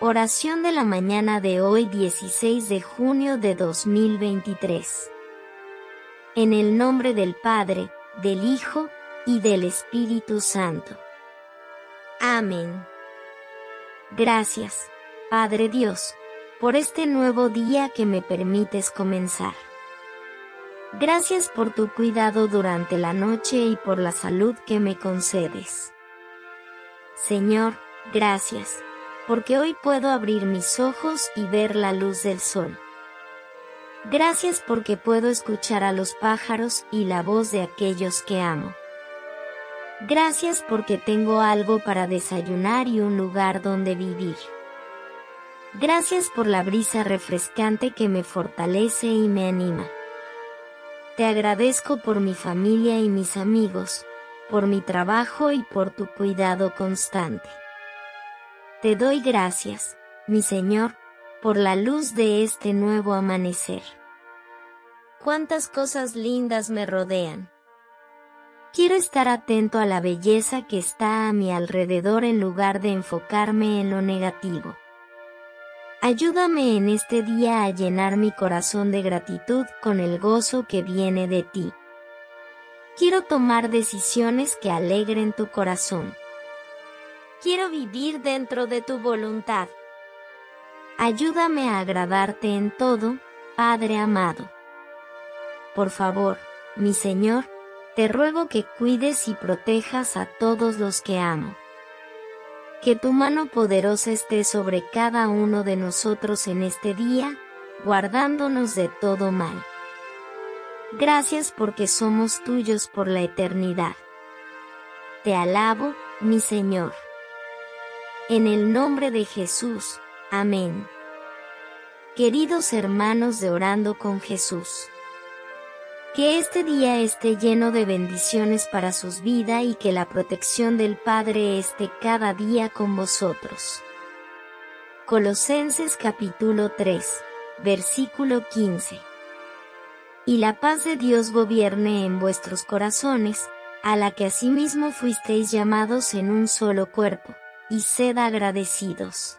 Oración de la mañana de hoy 16 de junio de 2023. En el nombre del Padre, del Hijo y del Espíritu Santo. Amén. Gracias, Padre Dios, por este nuevo día que me permites comenzar. Gracias por tu cuidado durante la noche y por la salud que me concedes. Señor, gracias porque hoy puedo abrir mis ojos y ver la luz del sol. Gracias porque puedo escuchar a los pájaros y la voz de aquellos que amo. Gracias porque tengo algo para desayunar y un lugar donde vivir. Gracias por la brisa refrescante que me fortalece y me anima. Te agradezco por mi familia y mis amigos, por mi trabajo y por tu cuidado constante. Te doy gracias, mi Señor, por la luz de este nuevo amanecer. Cuántas cosas lindas me rodean. Quiero estar atento a la belleza que está a mi alrededor en lugar de enfocarme en lo negativo. Ayúdame en este día a llenar mi corazón de gratitud con el gozo que viene de ti. Quiero tomar decisiones que alegren tu corazón. Quiero vivir dentro de tu voluntad. Ayúdame a agradarte en todo, Padre amado. Por favor, mi Señor, te ruego que cuides y protejas a todos los que amo. Que tu mano poderosa esté sobre cada uno de nosotros en este día, guardándonos de todo mal. Gracias porque somos tuyos por la eternidad. Te alabo, mi Señor. En el nombre de Jesús. Amén. Queridos hermanos de Orando con Jesús. Que este día esté lleno de bendiciones para sus vidas y que la protección del Padre esté cada día con vosotros. Colosenses capítulo 3, versículo 15. Y la paz de Dios gobierne en vuestros corazones, a la que asimismo fuisteis llamados en un solo cuerpo y sed agradecidos.